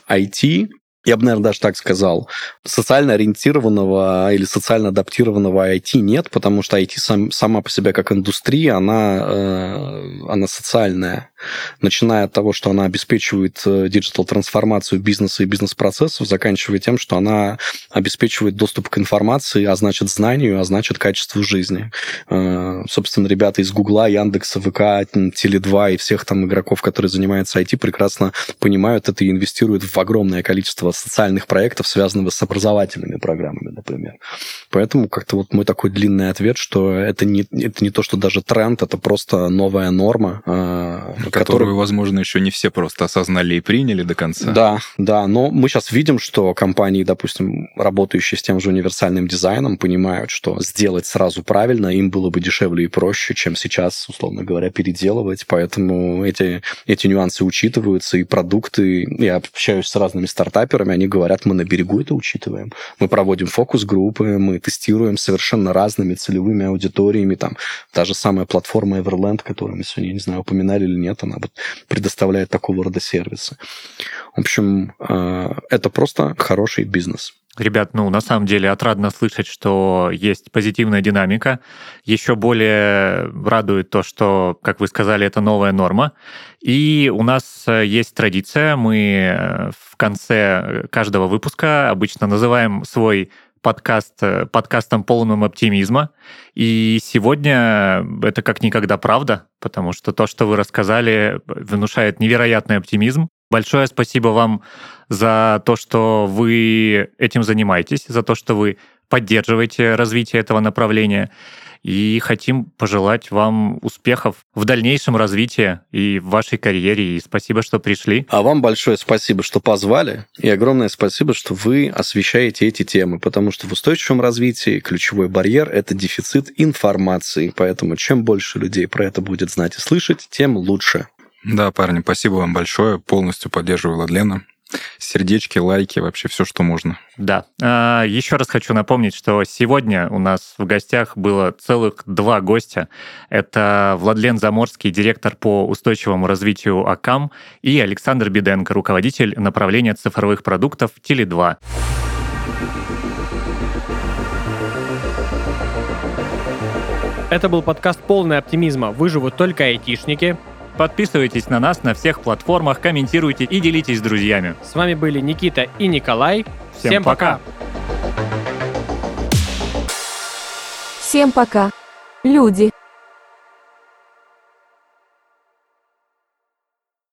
IT я бы, наверное, даже так сказал, социально ориентированного или социально адаптированного IT нет, потому что IT сам, сама по себе как индустрия, она, э, она социальная. Начиная от того, что она обеспечивает э, диджитал-трансформацию бизнеса и бизнес-процессов, заканчивая тем, что она обеспечивает доступ к информации, а значит знанию, а значит качеству жизни. Э, собственно, ребята из Гугла, Яндекса, ВК, Теле2 и всех там игроков, которые занимаются IT, прекрасно понимают это и инвестируют в огромное количество социальных проектов, связанных с образовательными программами, например. Поэтому как-то вот мой такой длинный ответ, что это не, это не то, что даже тренд, это просто новая норма. Которую, которую, возможно, еще не все просто осознали и приняли до конца. Да, да, но мы сейчас видим, что компании, допустим, работающие с тем же универсальным дизайном, понимают, что сделать сразу правильно им было бы дешевле и проще, чем сейчас, условно говоря, переделывать. Поэтому эти, эти нюансы учитываются, и продукты, я общаюсь с разными стартаперами, они говорят, мы на берегу это учитываем. Мы проводим фокус-группы, мы тестируем совершенно разными целевыми аудиториями. Там та же самая платформа Everland, которую мы сегодня, не знаю, упоминали или нет, она вот предоставляет такого рода сервисы. В общем, э, это просто хороший бизнес. Ребят, ну, на самом деле отрадно слышать, что есть позитивная динамика. Еще более радует то, что, как вы сказали, это новая норма. И у нас э, есть традиция, мы э, в конце каждого выпуска обычно называем свой подкаст э, подкастом полным оптимизма. И сегодня это как никогда правда, потому что то, что вы рассказали, внушает невероятный оптимизм. Большое спасибо вам за то, что вы этим занимаетесь, за то, что вы поддерживаете развитие этого направления. И хотим пожелать вам успехов в дальнейшем развитии и в вашей карьере. И спасибо, что пришли. А вам большое спасибо, что позвали. И огромное спасибо, что вы освещаете эти темы. Потому что в устойчивом развитии ключевой барьер – это дефицит информации. Поэтому чем больше людей про это будет знать и слышать, тем лучше. Да, парни, спасибо вам большое. Полностью поддерживаю Ладлена. Сердечки, лайки, вообще все, что можно. Да. А, еще раз хочу напомнить, что сегодня у нас в гостях было целых два гостя. Это Владлен Заморский, директор по устойчивому развитию АКАМ, и Александр Беденко, руководитель направления цифровых продуктов Теле2. Это был подкаст «Полный оптимизма». Выживут только айтишники. Подписывайтесь на нас на всех платформах, комментируйте и делитесь с друзьями. С вами были Никита и Николай. Всем, Всем пока. Всем пока. люди.